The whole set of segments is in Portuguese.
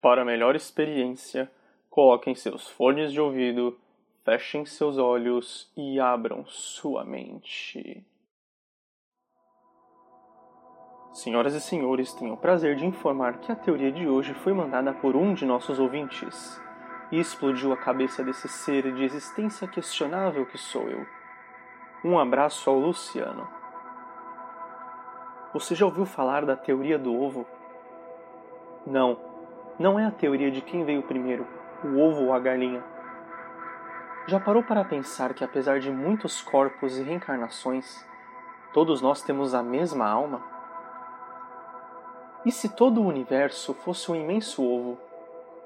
Para melhor experiência, coloquem seus fones de ouvido, fechem seus olhos e abram sua mente. Senhoras e senhores, tenho o prazer de informar que a teoria de hoje foi mandada por um de nossos ouvintes e explodiu a cabeça desse ser de existência questionável que sou eu. Um abraço ao Luciano. Você já ouviu falar da teoria do ovo? Não, não é a teoria de quem veio primeiro, o ovo ou a galinha. Já parou para pensar que, apesar de muitos corpos e reencarnações, todos nós temos a mesma alma? E se todo o universo fosse um imenso ovo,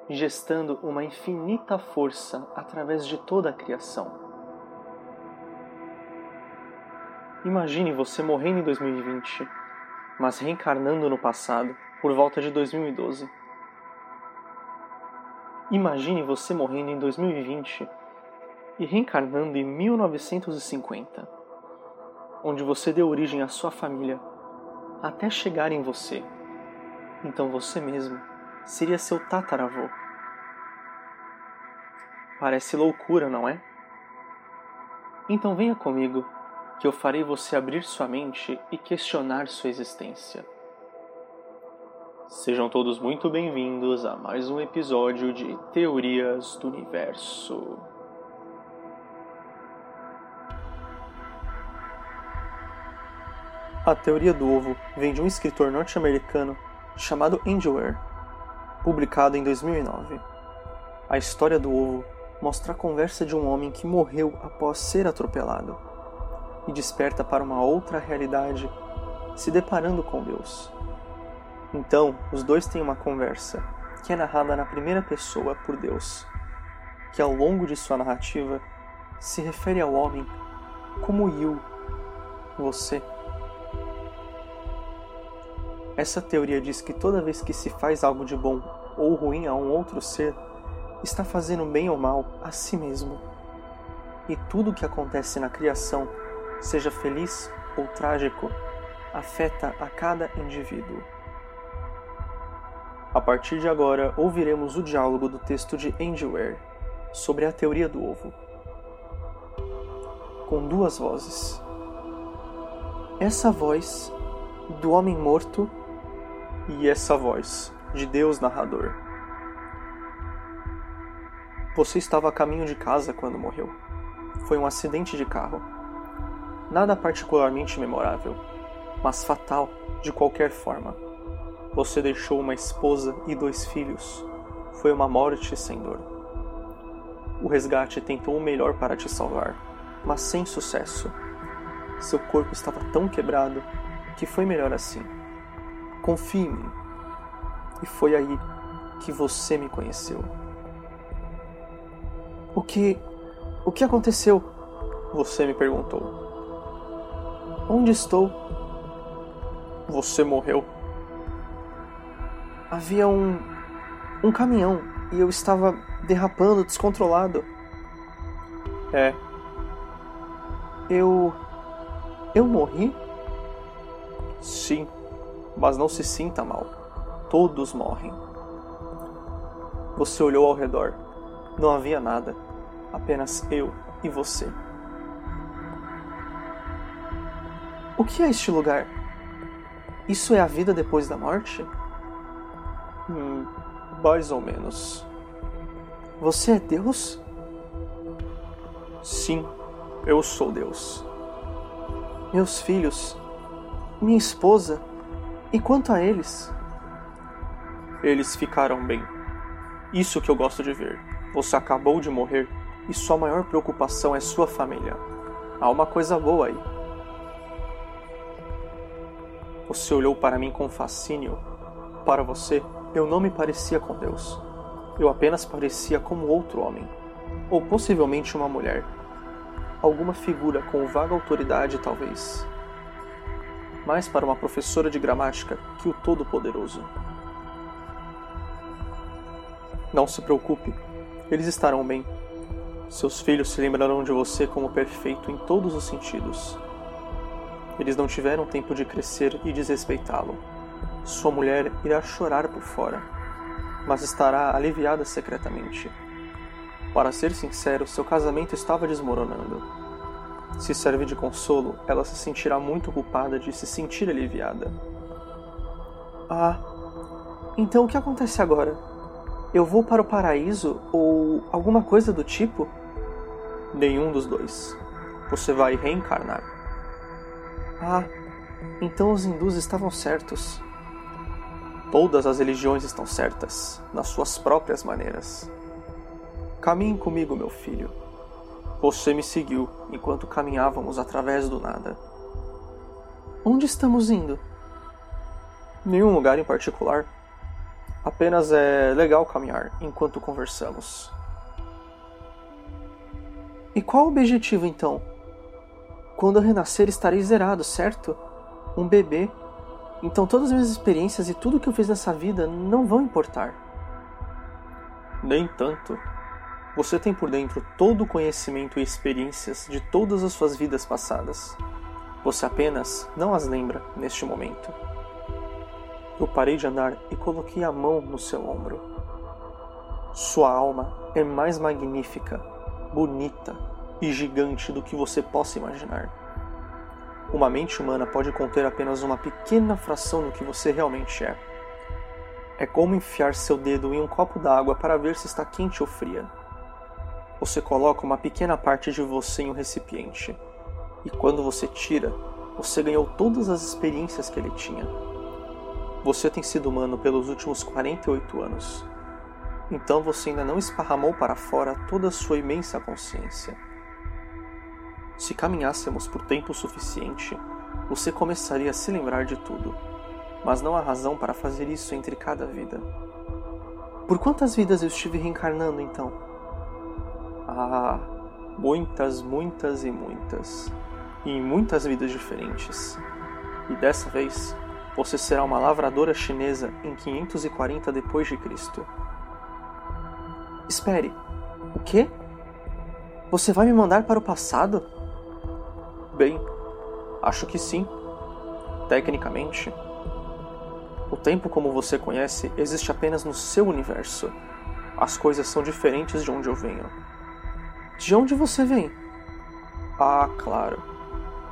gestando uma infinita força através de toda a criação? Imagine você morrendo em 2020, mas reencarnando no passado, por volta de 2012 Imagine você morrendo em 2020 e reencarnando em 1950, onde você deu origem à sua família, até chegar em você. Então você mesmo seria seu tataravô. Parece loucura, não é? Então venha comigo, que eu farei você abrir sua mente e questionar sua existência. Sejam todos muito bem-vindos a mais um episódio de Teorias do Universo. A teoria do ovo vem de um escritor norte-americano chamado Angel Ware, publicado em 2009. A história do ovo mostra a conversa de um homem que morreu após ser atropelado e desperta para uma outra realidade, se deparando com Deus. Então, os dois têm uma conversa, que é narrada na primeira pessoa por Deus, que ao longo de sua narrativa se refere ao homem como eu, você. Essa teoria diz que toda vez que se faz algo de bom ou ruim a um outro ser, está fazendo bem ou mal a si mesmo. E tudo o que acontece na criação, seja feliz ou trágico, afeta a cada indivíduo. A partir de agora, ouviremos o diálogo do texto de Andy Ware sobre a teoria do ovo. Com duas vozes. Essa voz do homem morto e essa voz de Deus narrador. Você estava a caminho de casa quando morreu. Foi um acidente de carro. Nada particularmente memorável, mas fatal de qualquer forma. Você deixou uma esposa e dois filhos. Foi uma morte sem dor. O resgate tentou o melhor para te salvar, mas sem sucesso. Seu corpo estava tão quebrado que foi melhor assim. Confie em mim. E foi aí que você me conheceu. O que. O que aconteceu? Você me perguntou. Onde estou? Você morreu havia um, um caminhão e eu estava derrapando descontrolado. É. Eu. Eu morri? Sim, mas não se sinta mal. Todos morrem. Você olhou ao redor. Não havia nada. Apenas eu e você. O que é este lugar? Isso é a vida depois da morte? Hum, mais ou menos. Você é Deus? Sim, eu sou Deus. Meus filhos, minha esposa, e quanto a eles? Eles ficaram bem. Isso que eu gosto de ver. Você acabou de morrer e sua maior preocupação é sua família. Há uma coisa boa aí. Você olhou para mim com fascínio. Para você, eu não me parecia com Deus. Eu apenas parecia como outro homem, ou possivelmente uma mulher. Alguma figura com vaga autoridade, talvez. Mais para uma professora de gramática que o Todo-Poderoso. Não se preocupe, eles estarão bem. Seus filhos se lembrarão de você como perfeito em todos os sentidos. Eles não tiveram tempo de crescer e desrespeitá-lo sua mulher irá chorar por fora. mas estará aliviada secretamente. Para ser sincero, seu casamento estava desmoronando. Se serve de consolo, ela se sentirá muito culpada de se sentir aliviada. Ah, então o que acontece agora? Eu vou para o paraíso ou alguma coisa do tipo? Nenhum dos dois. Você vai reencarnar. Ah, então os hindus estavam certos. Todas as religiões estão certas, nas suas próprias maneiras. Caminhe comigo, meu filho. Você me seguiu enquanto caminhávamos através do nada. Onde estamos indo? Nenhum lugar em particular. Apenas é legal caminhar enquanto conversamos. E qual o objetivo então? Quando eu renascer estarei zerado, certo? Um bebê. Então todas as minhas experiências e tudo que eu fiz nessa vida não vão importar. Nem tanto. Você tem por dentro todo o conhecimento e experiências de todas as suas vidas passadas. Você apenas não as lembra neste momento. Eu parei de andar e coloquei a mão no seu ombro. Sua alma é mais magnífica, bonita e gigante do que você possa imaginar. Uma mente humana pode conter apenas uma pequena fração do que você realmente é. É como enfiar seu dedo em um copo d'água para ver se está quente ou fria. Você coloca uma pequena parte de você em um recipiente, e quando você tira, você ganhou todas as experiências que ele tinha. Você tem sido humano pelos últimos 48 anos. Então você ainda não esparramou para fora toda a sua imensa consciência. Se caminhássemos por tempo suficiente, você começaria a se lembrar de tudo, mas não há razão para fazer isso entre cada vida. Por quantas vidas eu estive reencarnando então? Ah, muitas, muitas e muitas. E em muitas vidas diferentes. E dessa vez, você será uma lavradora chinesa em 540 depois de Cristo. Espere. O quê? Você vai me mandar para o passado? Bem, acho que sim. Tecnicamente, o tempo como você conhece existe apenas no seu universo. As coisas são diferentes de onde eu venho. De onde você vem? Ah, claro.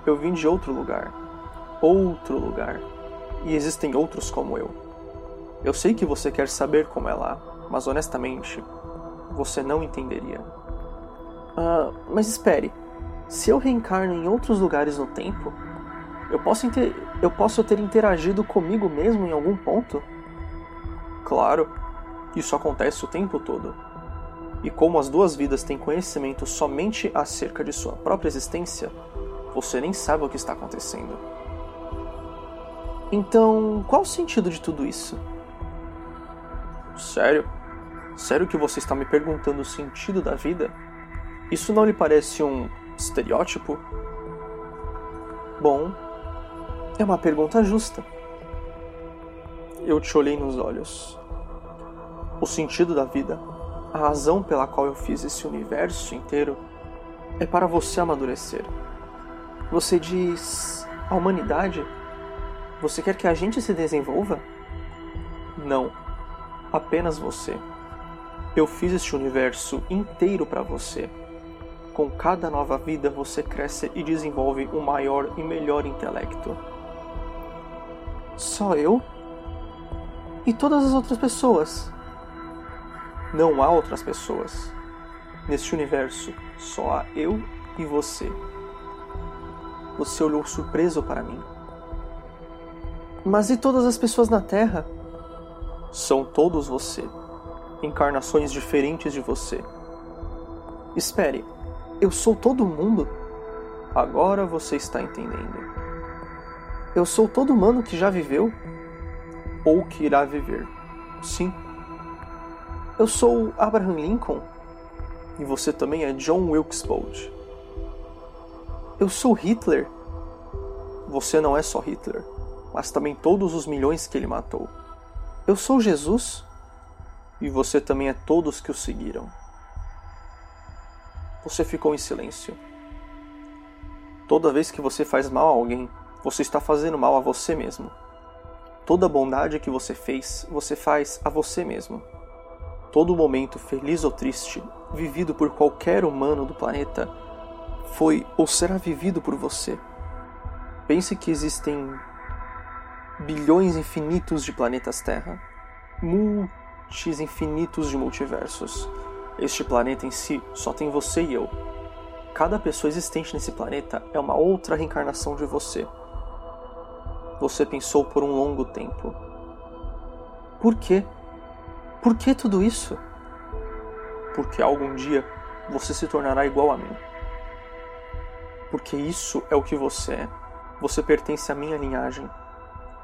Eu vim de outro lugar. Outro lugar e existem outros como eu. Eu sei que você quer saber como é lá, mas honestamente, você não entenderia. Ah, mas espere. Se eu reencarno em outros lugares no tempo, eu posso, inter... eu posso ter interagido comigo mesmo em algum ponto? Claro, isso acontece o tempo todo. E como as duas vidas têm conhecimento somente acerca de sua própria existência, você nem sabe o que está acontecendo. Então, qual o sentido de tudo isso? Sério? Sério que você está me perguntando o sentido da vida? Isso não lhe parece um estereótipo? Bom, é uma pergunta justa. Eu te olhei nos olhos. O sentido da vida, a razão pela qual eu fiz esse universo inteiro, é para você amadurecer. Você diz a humanidade você quer que a gente se desenvolva? Não. Apenas você. Eu fiz este universo inteiro para você. Com cada nova vida você cresce e desenvolve um maior e melhor intelecto. Só eu? E todas as outras pessoas? Não há outras pessoas. Neste universo, só há eu e você. Você olhou surpreso para mim. Mas e todas as pessoas na Terra? São todos você. Encarnações diferentes de você. Espere, eu sou todo mundo? Agora você está entendendo. Eu sou todo humano que já viveu ou que irá viver. Sim. Eu sou Abraham Lincoln e você também é John Wilkes Booth. Eu sou Hitler. Você não é só Hitler mas também todos os milhões que ele matou. Eu sou Jesus e você também é todos que o seguiram. Você ficou em silêncio. Toda vez que você faz mal a alguém, você está fazendo mal a você mesmo. Toda bondade que você fez, você faz a você mesmo. Todo momento, feliz ou triste, vivido por qualquer humano do planeta, foi ou será vivido por você. Pense que existem bilhões infinitos de planetas Terra, multis infinitos de multiversos. Este planeta em si só tem você e eu. Cada pessoa existente nesse planeta é uma outra reencarnação de você. Você pensou por um longo tempo. Por quê? Por que tudo isso? Porque algum dia você se tornará igual a mim. Porque isso é o que você é. Você pertence à minha linhagem.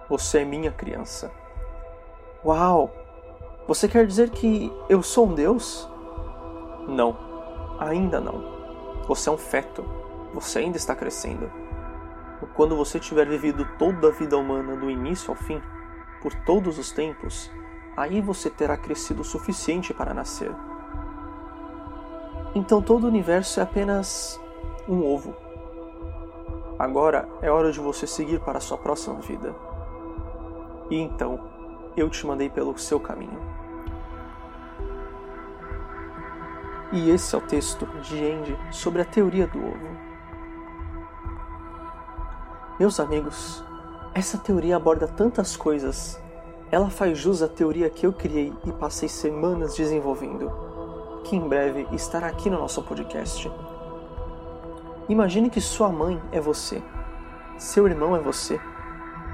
Você é minha criança. Uau! Você quer dizer que eu sou um deus? Não, ainda não. Você é um feto. Você ainda está crescendo. Quando você tiver vivido toda a vida humana do início ao fim, por todos os tempos, aí você terá crescido o suficiente para nascer. Então todo o universo é apenas um ovo. Agora é hora de você seguir para a sua próxima vida. E então, eu te mandei pelo seu caminho. E esse é o texto de Andy sobre a teoria do ovo. Meus amigos, essa teoria aborda tantas coisas. Ela faz jus à teoria que eu criei e passei semanas desenvolvendo, que em breve estará aqui no nosso podcast. Imagine que sua mãe é você, seu irmão é você,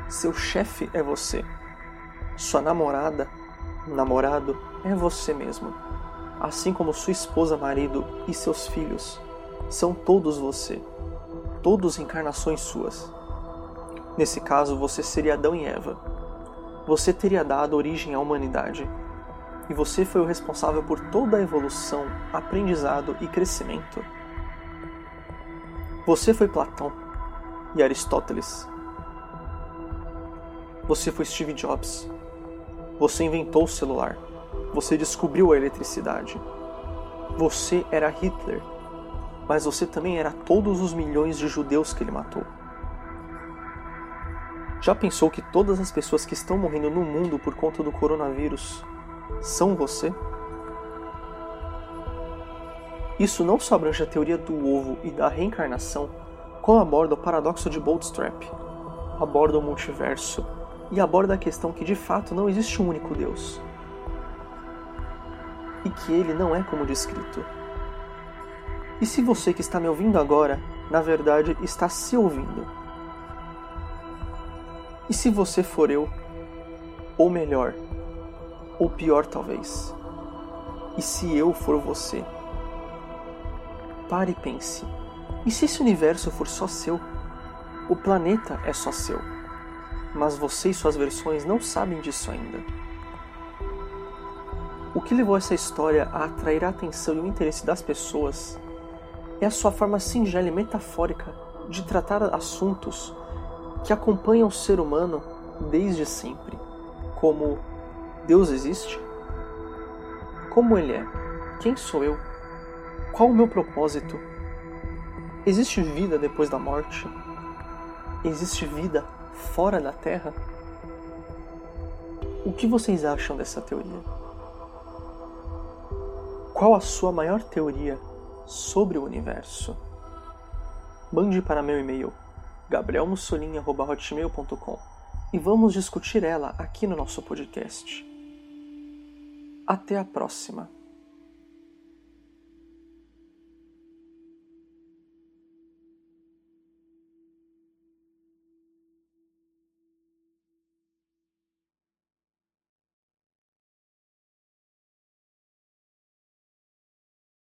seu chefe é você, sua namorada, namorado é você mesmo assim como sua esposa, marido e seus filhos, são todos você, todos encarnações suas. Nesse caso, você seria Adão e Eva. Você teria dado origem à humanidade. E você foi o responsável por toda a evolução, aprendizado e crescimento. Você foi Platão e Aristóteles. Você foi Steve Jobs. Você inventou o celular. Você descobriu a eletricidade. Você era Hitler, mas você também era todos os milhões de judeus que ele matou. Já pensou que todas as pessoas que estão morrendo no mundo por conta do coronavírus são você? Isso não só abrange a teoria do ovo e da reencarnação, como aborda o paradoxo de Bootstrap, aborda o multiverso e aborda a questão que de fato não existe um único Deus e que ele não é como descrito. E se você que está me ouvindo agora, na verdade, está se ouvindo? E se você for eu, ou melhor, ou pior talvez, e se eu for você? Pare e pense. E se esse universo for só seu? O planeta é só seu. Mas você e suas versões não sabem disso ainda. O que levou essa história a atrair a atenção e o interesse das pessoas é a sua forma singela e metafórica de tratar assuntos que acompanham o ser humano desde sempre, como Deus existe? Como ele é? Quem sou eu? Qual o meu propósito? Existe vida depois da morte? Existe vida fora da Terra? O que vocês acham dessa teoria? Qual a sua maior teoria sobre o universo? Mande para meu e-mail gabrielmussolini.hotmail.com e vamos discutir ela aqui no nosso podcast. Até a próxima!